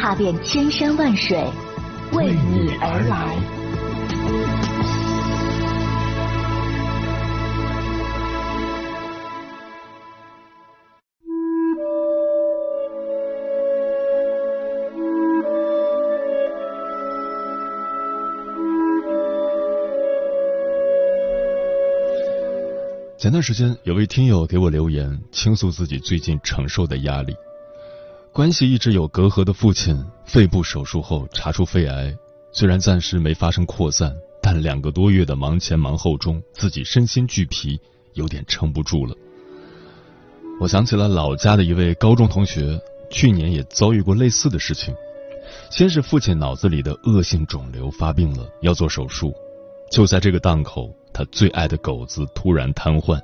踏遍千山万水，为你而来。前段时间，有位听友给我留言，倾诉自己最近承受的压力。关系一直有隔阂的父亲，肺部手术后查出肺癌，虽然暂时没发生扩散，但两个多月的忙前忙后中，自己身心俱疲，有点撑不住了。我想起了老家的一位高中同学，去年也遭遇过类似的事情。先是父亲脑子里的恶性肿瘤发病了，要做手术，就在这个档口，他最爱的狗子突然瘫痪，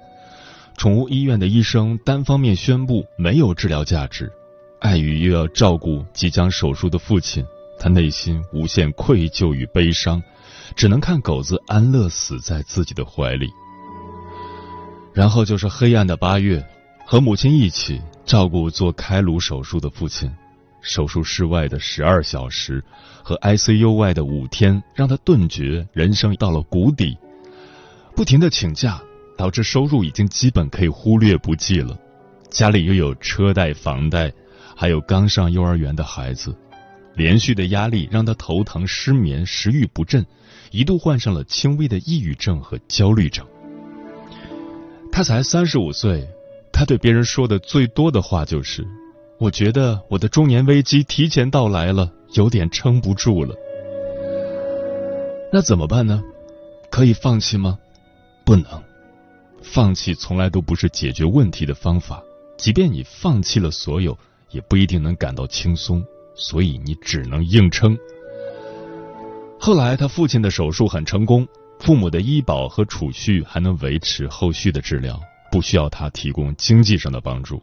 宠物医院的医生单方面宣布没有治疗价值。碍于又要照顾即将手术的父亲，他内心无限愧疚与悲伤，只能看狗子安乐死在自己的怀里。然后就是黑暗的八月，和母亲一起照顾做开颅手术的父亲。手术室外的十二小时和 ICU 外的五天，让他顿觉人生到了谷底。不停的请假，导致收入已经基本可以忽略不计了。家里又有车贷、房贷。还有刚上幼儿园的孩子，连续的压力让他头疼、失眠、食欲不振，一度患上了轻微的抑郁症和焦虑症。他才三十五岁，他对别人说的最多的话就是：“我觉得我的中年危机提前到来了，有点撑不住了。”那怎么办呢？可以放弃吗？不能，放弃从来都不是解决问题的方法。即便你放弃了所有。也不一定能感到轻松，所以你只能硬撑。后来他父亲的手术很成功，父母的医保和储蓄还能维持后续的治疗，不需要他提供经济上的帮助。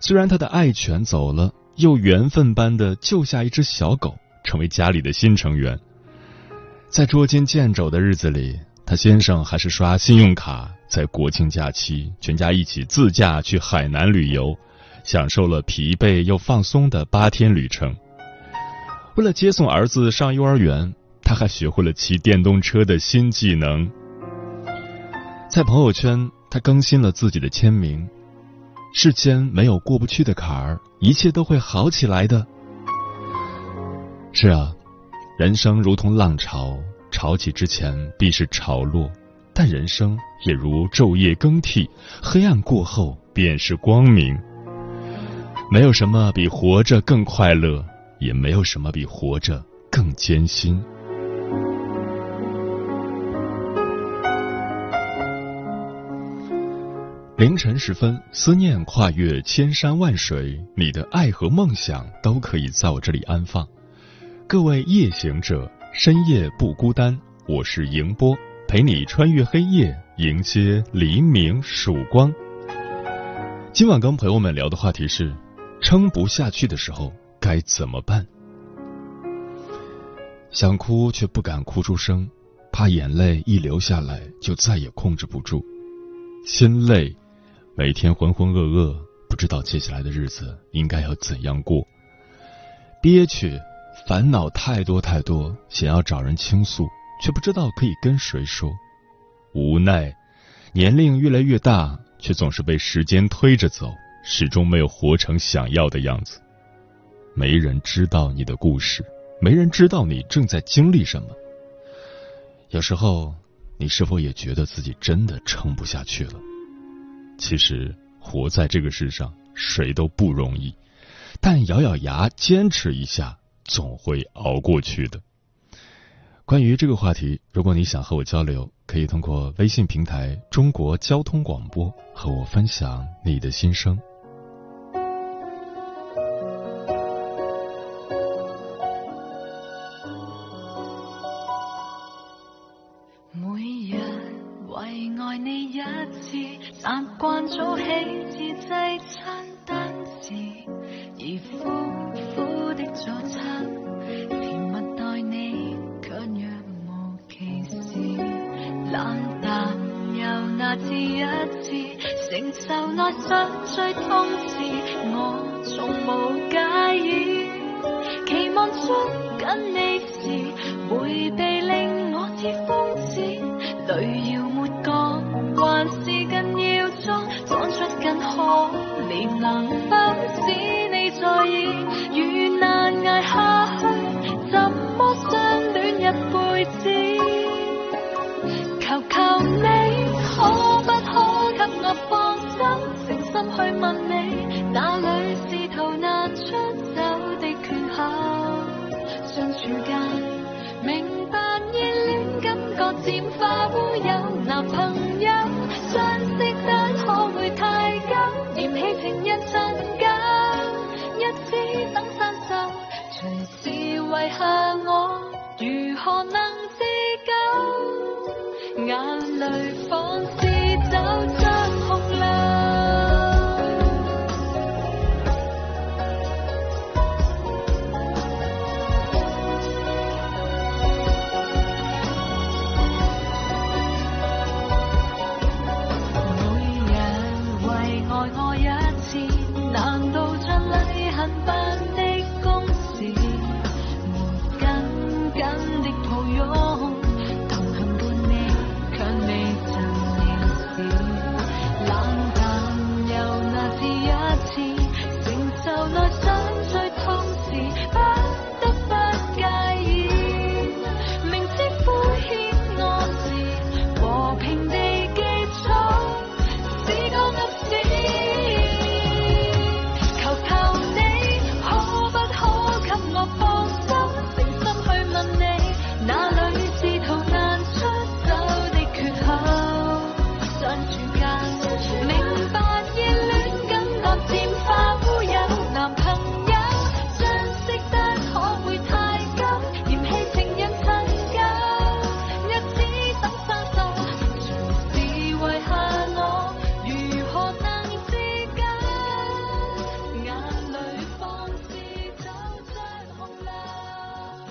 虽然他的爱犬走了，又缘分般的救下一只小狗，成为家里的新成员。在捉襟见肘的日子里，他先生还是刷信用卡，在国庆假期全家一起自驾去海南旅游。享受了疲惫又放松的八天旅程。为了接送儿子上幼儿园，他还学会了骑电动车的新技能。在朋友圈，他更新了自己的签名：“世间没有过不去的坎儿，一切都会好起来的。”是啊，人生如同浪潮，潮起之前必是潮落，但人生也如昼夜更替，黑暗过后便是光明。没有什么比活着更快乐，也没有什么比活着更艰辛。凌晨时分，思念跨越千山万水，你的爱和梦想都可以在我这里安放。各位夜行者，深夜不孤单，我是迎波，陪你穿越黑夜，迎接黎明曙光。今晚跟朋友们聊的话题是。撑不下去的时候该怎么办？想哭却不敢哭出声，怕眼泪一流下来就再也控制不住。心累，每天浑浑噩噩，不知道接下来的日子应该要怎样过。憋屈，烦恼太多太多，想要找人倾诉，却不知道可以跟谁说。无奈，年龄越来越大，却总是被时间推着走。始终没有活成想要的样子，没人知道你的故事，没人知道你正在经历什么。有时候，你是否也觉得自己真的撑不下去了？其实，活在这个世上，谁都不容易，但咬咬牙坚持一下，总会熬过去的。关于这个话题，如果你想和我交流，可以通过微信平台“中国交通广播”和我分享你的心声。早起自制餐单时，而苦苦的早餐，甜蜜待你却若无其事，冷淡又那知一次，承受内心最痛时，我从无介意，期望中。相處間，明白热恋感觉渐化乌有，男朋友相识得可会太久，嫌弃情人陳舊，一次等生鏽，隨時遺下我，如何能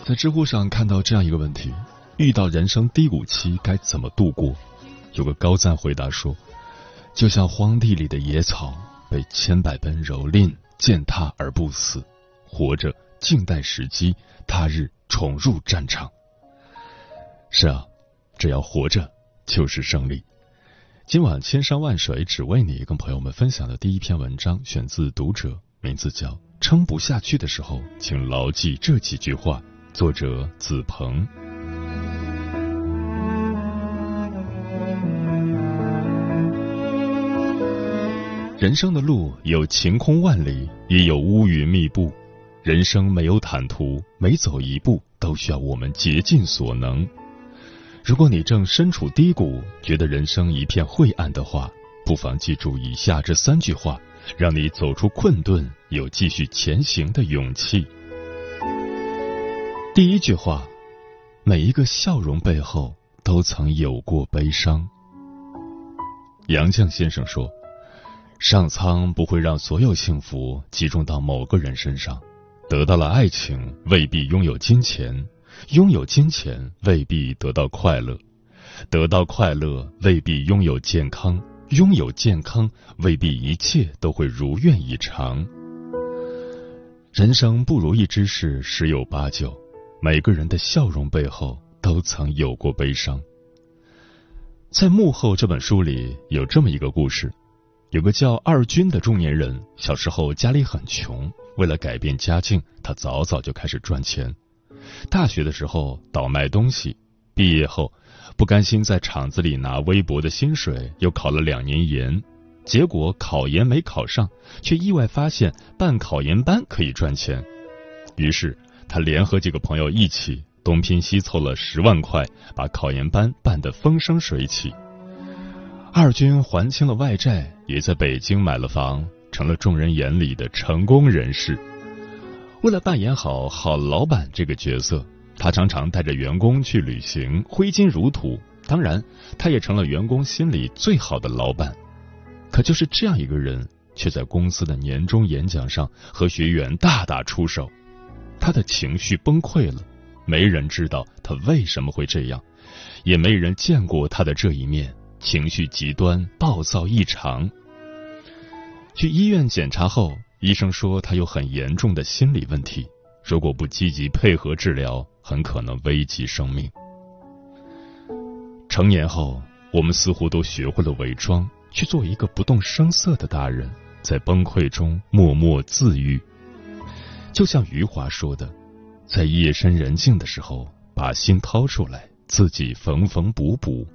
在知乎上看到这样一个问题：遇到人生低谷期该怎么度过？有个高赞回答说：“就像荒地里的野草，被千百般蹂躏，践踏而不死，活着静待时机，他日重入战场。”是啊，只要活着就是胜利。今晚千山万水只为你，跟朋友们分享的第一篇文章选自《读者》，名字叫《撑不下去的时候，请牢记这几句话》，作者子鹏。人生的路有晴空万里，也有乌云密布。人生没有坦途，每走一步都需要我们竭尽所能。如果你正身处低谷，觉得人生一片晦暗的话，不妨记住以下这三句话，让你走出困顿，有继续前行的勇气。第一句话：每一个笑容背后都曾有过悲伤。杨绛先生说：“上苍不会让所有幸福集中到某个人身上，得到了爱情未必拥有金钱。”拥有金钱未必得到快乐，得到快乐未必拥有健康，拥有健康未必一切都会如愿以偿。人生不如意之事十有八九，每个人的笑容背后都曾有过悲伤。在《幕后》这本书里有这么一个故事：有个叫二军的中年人，小时候家里很穷，为了改变家境，他早早就开始赚钱。大学的时候倒卖东西，毕业后不甘心在厂子里拿微薄的薪水，又考了两年研，结果考研没考上，却意外发现办考研班可以赚钱。于是他联合几个朋友一起东拼西凑了十万块，把考研班办得风生水起。二军还清了外债，也在北京买了房，成了众人眼里的成功人士。为了扮演好好老板这个角色，他常常带着员工去旅行，挥金如土。当然，他也成了员工心里最好的老板。可就是这样一个人，却在公司的年终演讲上和学员大打出手。他的情绪崩溃了，没人知道他为什么会这样，也没人见过他的这一面，情绪极端，暴躁异常。去医院检查后，医生说他有很严重的心理问题，如果不积极配合治疗，很可能危及生命。成年后，我们似乎都学会了伪装，去做一个不动声色的大人，在崩溃中默默自愈。就像余华说的，在夜深人静的时候，把心掏出来，自己缝缝补补，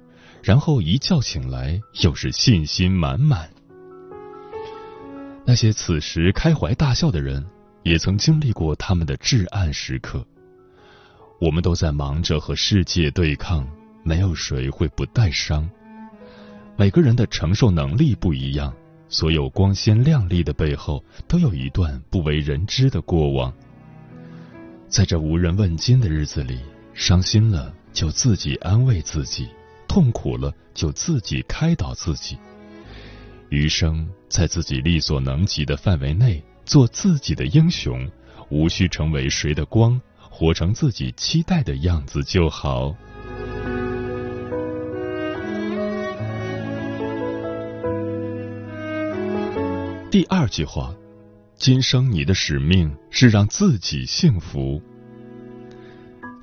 然后一觉醒来，又是信心满满。那些此时开怀大笑的人，也曾经历过他们的至暗时刻。我们都在忙着和世界对抗，没有谁会不带伤。每个人的承受能力不一样。所有光鲜亮丽的背后，都有一段不为人知的过往。在这无人问津的日子里，伤心了就自己安慰自己，痛苦了就自己开导自己。余生在自己力所能及的范围内，做自己的英雄，无需成为谁的光，活成自己期待的样子就好。第二句话，今生你的使命是让自己幸福。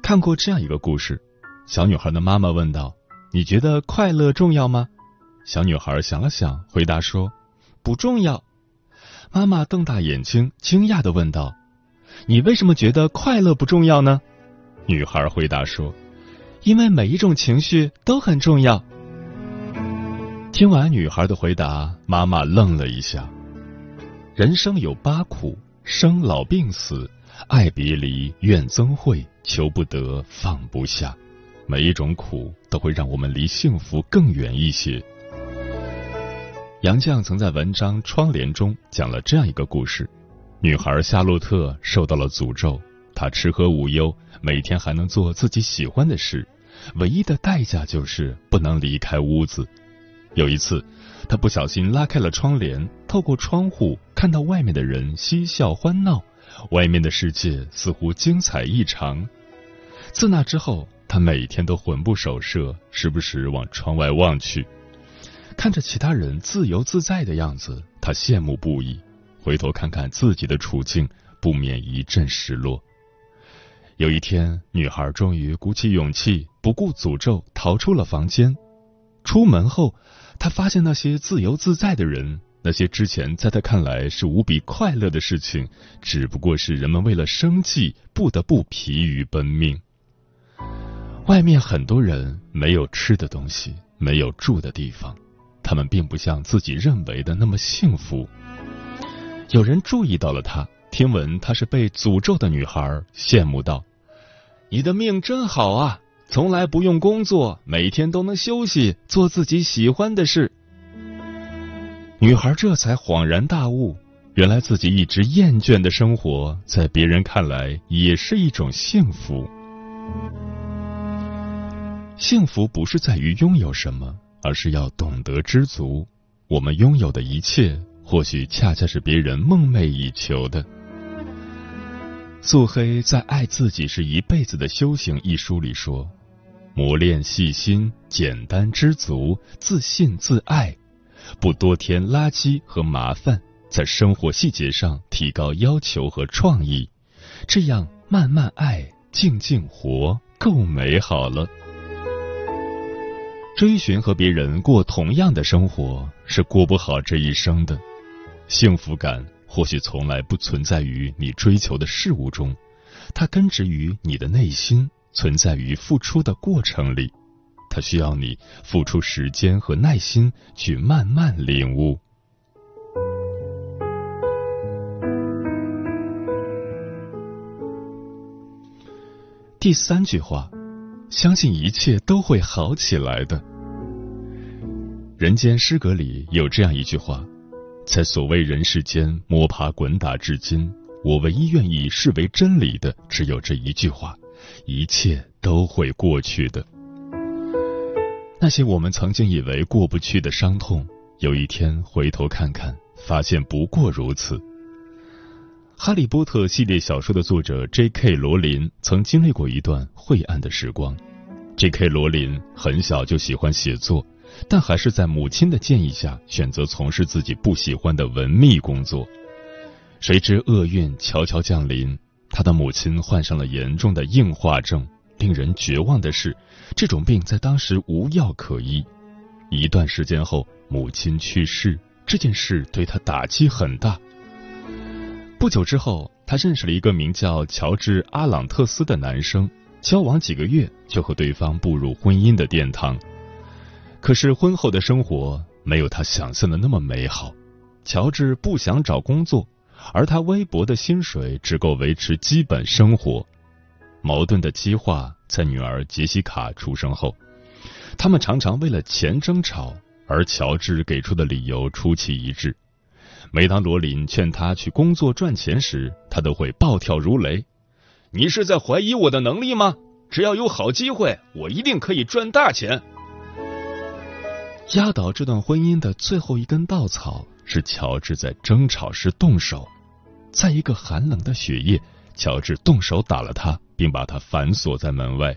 看过这样一个故事，小女孩的妈妈问道：“你觉得快乐重要吗？”小女孩想了想，回答说：“不重要。”妈妈瞪大眼睛，惊讶的问道：“你为什么觉得快乐不重要呢？”女孩回答说：“因为每一种情绪都很重要。”听完女孩的回答，妈妈愣了一下。人生有八苦：生老病死、爱别离、怨憎会、求不得、放不下。每一种苦都会让我们离幸福更远一些。杨绛曾在文章《窗帘》中讲了这样一个故事：女孩夏洛特受到了诅咒，她吃喝无忧，每天还能做自己喜欢的事，唯一的代价就是不能离开屋子。有一次。他不小心拉开了窗帘，透过窗户看到外面的人嬉笑欢闹，外面的世界似乎精彩异常。自那之后，他每天都魂不守舍，时不时往窗外望去，看着其他人自由自在的样子，他羡慕不已。回头看看自己的处境，不免一阵失落。有一天，女孩终于鼓起勇气，不顾诅咒，逃出了房间。出门后。她发现那些自由自在的人，那些之前在他看来是无比快乐的事情，只不过是人们为了生计不得不疲于奔命。外面很多人没有吃的东西，没有住的地方，他们并不像自己认为的那么幸福。有人注意到了他，听闻她是被诅咒的女孩，羡慕道：“你的命真好啊！”从来不用工作，每天都能休息，做自己喜欢的事。女孩这才恍然大悟，原来自己一直厌倦的生活，在别人看来也是一种幸福。幸福不是在于拥有什么，而是要懂得知足。我们拥有的一切，或许恰恰是别人梦寐以求的。素黑在《爱自己是一辈子的修行》一书里说。磨练细心、简单、知足、自信、自爱，不多添垃圾和麻烦，在生活细节上提高要求和创意，这样慢慢爱、静静活，够美好了。追寻和别人过同样的生活，是过不好这一生的。幸福感或许从来不存在于你追求的事物中，它根植于你的内心。存在于付出的过程里，它需要你付出时间和耐心去慢慢领悟。第三句话，相信一切都会好起来的。人间失格里有这样一句话，在所谓人世间摸爬滚打至今，我唯一愿意视为真理的，只有这一句话。一切都会过去的。那些我们曾经以为过不去的伤痛，有一天回头看看，发现不过如此。《哈利波特》系列小说的作者 J.K. 罗琳曾经历过一段晦暗的时光。J.K. 罗琳很小就喜欢写作，但还是在母亲的建议下选择从事自己不喜欢的文秘工作。谁知厄运悄悄降临，他的母亲患上了严重的硬化症。令人绝望的是，这种病在当时无药可医。一段时间后，母亲去世，这件事对他打击很大。不久之后，他认识了一个名叫乔治·阿朗特斯的男生，交往几个月就和对方步入婚姻的殿堂。可是婚后的生活没有他想象的那么美好。乔治不想找工作，而他微薄的薪水只够维持基本生活。矛盾的激化在女儿杰西卡出生后，他们常常为了钱争吵，而乔治给出的理由出奇一致。每当罗琳劝他去工作赚钱时，他都会暴跳如雷：“你是在怀疑我的能力吗？只要有好机会，我一定可以赚大钱。”压倒这段婚姻的最后一根稻草是乔治在争吵时动手，在一个寒冷的雪夜。乔治动手打了他，并把他反锁在门外。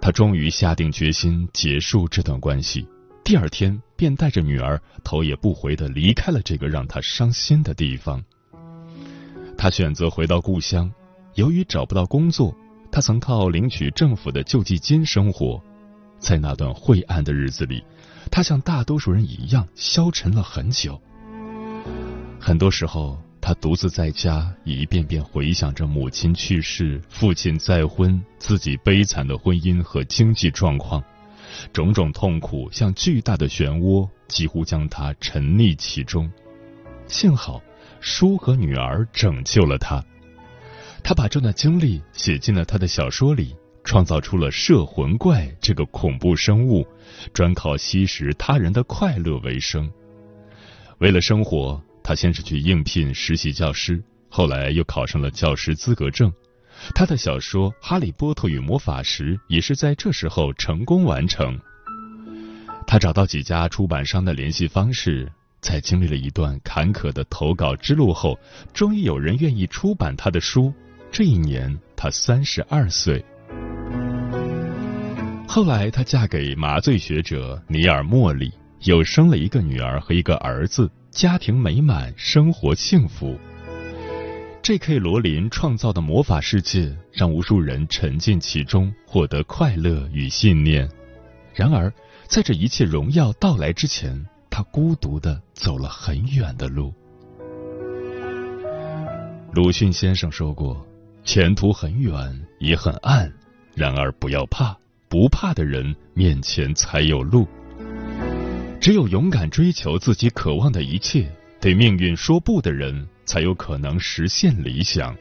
他终于下定决心结束这段关系。第二天，便带着女儿头也不回的离开了这个让他伤心的地方。他选择回到故乡。由于找不到工作，他曾靠领取政府的救济金生活。在那段晦暗的日子里，他像大多数人一样消沉了很久。很多时候。他独自在家，一遍遍回想着母亲去世、父亲再婚、自己悲惨的婚姻和经济状况，种种痛苦像巨大的漩涡，几乎将他沉溺其中。幸好，书和女儿拯救了他。他把这段经历写进了他的小说里，创造出了摄魂怪这个恐怖生物，专靠吸食他人的快乐为生。为了生活。他先是去应聘实习教师，后来又考上了教师资格证。他的小说《哈利波特与魔法石》也是在这时候成功完成。他找到几家出版商的联系方式，在经历了一段坎坷的投稿之路后，终于有人愿意出版他的书。这一年，他三十二岁。后来，他嫁给麻醉学者尼尔·莫里，又生了一个女儿和一个儿子。家庭美满，生活幸福。J.K. 罗琳创造的魔法世界，让无数人沉浸其中，获得快乐与信念。然而，在这一切荣耀到来之前，他孤独的走了很远的路。鲁迅先生说过：“前途很远，也很暗，然而不要怕，不怕的人面前才有路。”只有勇敢追求自己渴望的一切，对命运说不的人，才有可能实现理想。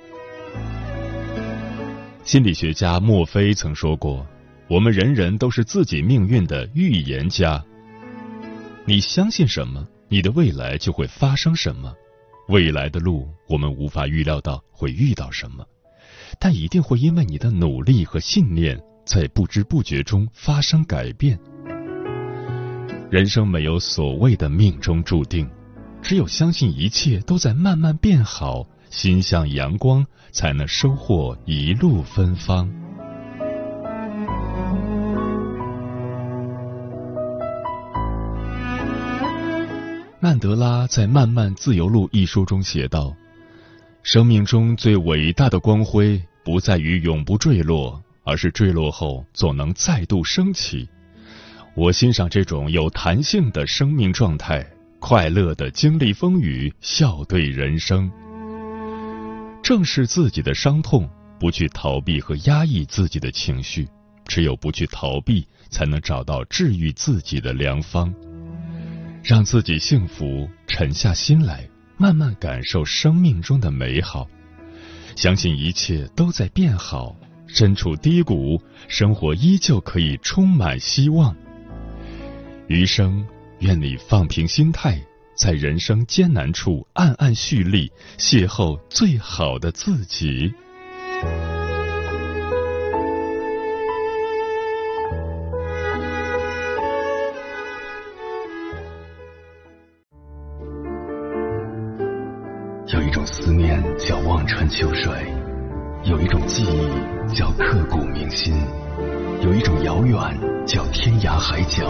心理学家墨菲曾说过：“我们人人都是自己命运的预言家。你相信什么，你的未来就会发生什么。未来的路，我们无法预料到会遇到什么，但一定会因为你的努力和信念，在不知不觉中发生改变。”人生没有所谓的命中注定，只有相信一切都在慢慢变好，心向阳光，才能收获一路芬芳。曼德拉在《漫漫自由路》一书中写道：“生命中最伟大的光辉，不在于永不坠落，而是坠落后总能再度升起。”我欣赏这种有弹性的生命状态，快乐的经历风雨，笑对人生。正视自己的伤痛，不去逃避和压抑自己的情绪，只有不去逃避，才能找到治愈自己的良方。让自己幸福，沉下心来，慢慢感受生命中的美好，相信一切都在变好。身处低谷，生活依旧可以充满希望。余生，愿你放平心态，在人生艰难处暗暗蓄力，邂逅最好的自己。有一种思念叫望穿秋水，有一种记忆叫刻骨铭心，有一种遥远叫天涯海角，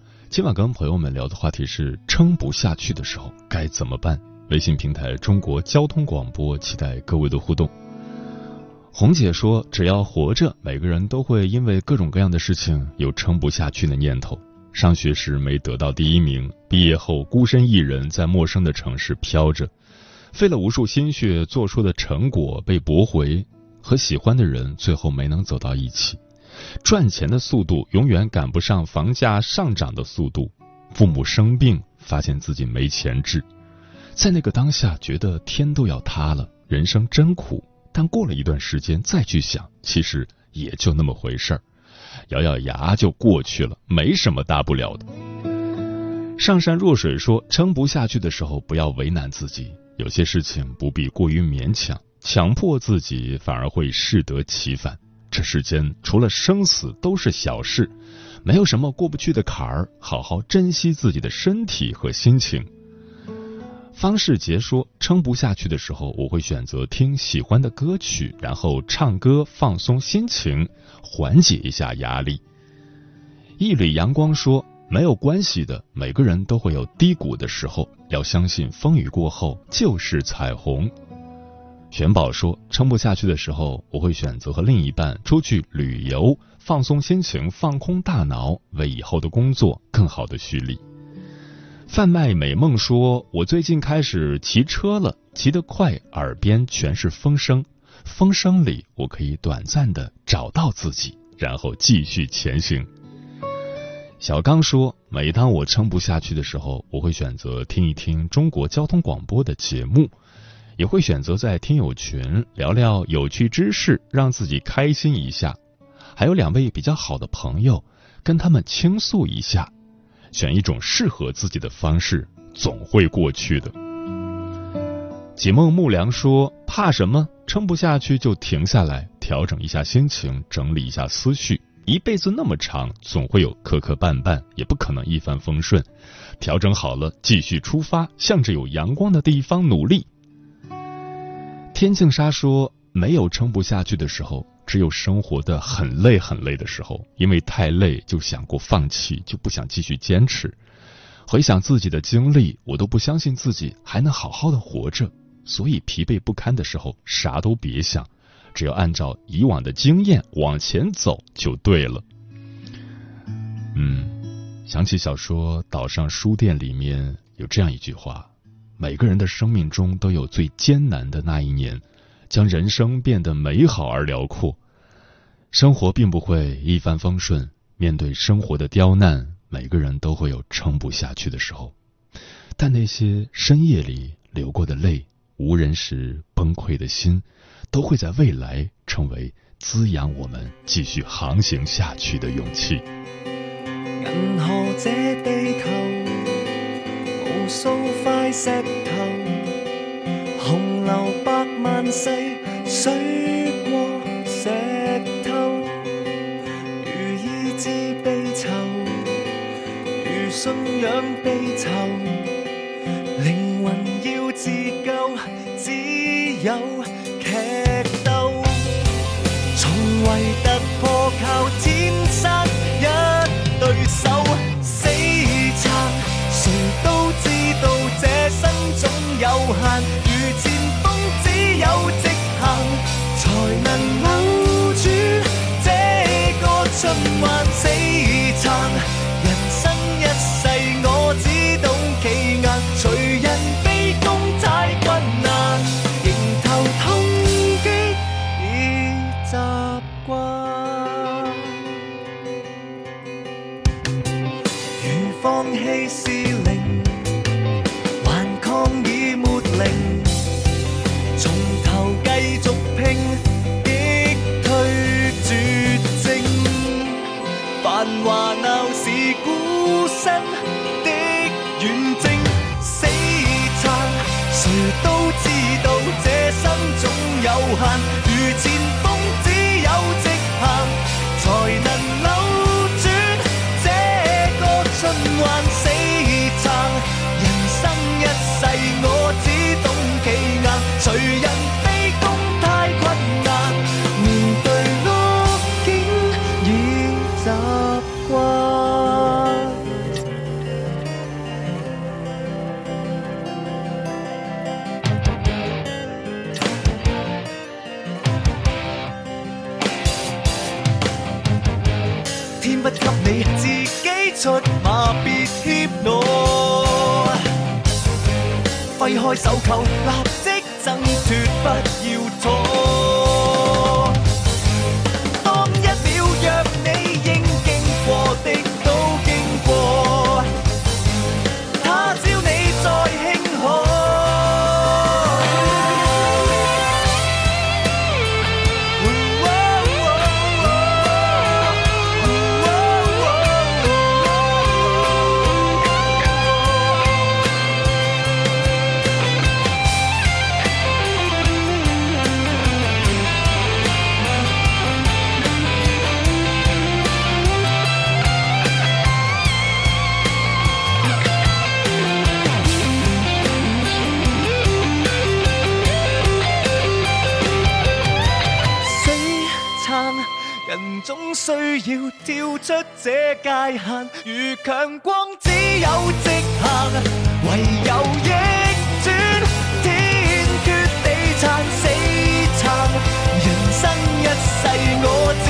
今晚跟朋友们聊的话题是：撑不下去的时候该怎么办？微信平台中国交通广播，期待各位的互动。红姐说：“只要活着，每个人都会因为各种各样的事情有撑不下去的念头。上学时没得到第一名，毕业后孤身一人在陌生的城市飘着，费了无数心血做出的成果被驳回。”和喜欢的人最后没能走到一起，赚钱的速度永远赶不上房价上涨的速度。父母生病，发现自己没钱治，在那个当下觉得天都要塌了，人生真苦。但过了一段时间再去想，其实也就那么回事儿，咬咬牙就过去了，没什么大不了的。上善若水说，撑不下去的时候不要为难自己，有些事情不必过于勉强。强迫自己反而会适得其反。这世间除了生死都是小事，没有什么过不去的坎儿。好好珍惜自己的身体和心情。方世杰说：“撑不下去的时候，我会选择听喜欢的歌曲，然后唱歌放松心情，缓解一下压力。”一缕阳光说：“没有关系的，每个人都会有低谷的时候，要相信风雨过后就是彩虹。”玄宝说：“撑不下去的时候，我会选择和另一半出去旅游，放松心情，放空大脑，为以后的工作更好的蓄力。”贩卖美梦说：“我最近开始骑车了，骑得快，耳边全是风声，风声里我可以短暂的找到自己，然后继续前行。”小刚说：“每当我撑不下去的时候，我会选择听一听中国交通广播的节目。”也会选择在听友群聊聊有趣知识，让自己开心一下。还有两位比较好的朋友，跟他们倾诉一下。选一种适合自己的方式，总会过去的。解梦木良说：“怕什么？撑不下去就停下来，调整一下心情，整理一下思绪。一辈子那么长，总会有磕磕绊绊，也不可能一帆风顺。调整好了，继续出发，向着有阳光的地方努力。”天净沙说：“没有撑不下去的时候，只有生活的很累很累的时候。因为太累，就想过放弃，就不想继续坚持。回想自己的经历，我都不相信自己还能好好的活着。所以疲惫不堪的时候，啥都别想，只要按照以往的经验往前走就对了。”嗯，想起小说《岛上书店》里面有这样一句话。每个人的生命中都有最艰难的那一年，将人生变得美好而辽阔。生活并不会一帆风顺，面对生活的刁难，每个人都会有撑不下去的时候。但那些深夜里流过的泪，无人时崩溃的心，都会在未来成为滋养我们继续航行下去的勇气。银河这地头。数块石头，洪流百万世，水有限，如前锋只有直行，才能扭转这个循环死撑。人生一世，我只懂企硬，随人卑躬太困难，迎头痛击已习惯。如放弃是。话闹是孤身的远征死撑谁都知道这生总有限。开手扣，立即挣脱，不要拖。需要跳出这界限，如强光只有直行，唯有逆转，天决地残，死撑，人生一世我只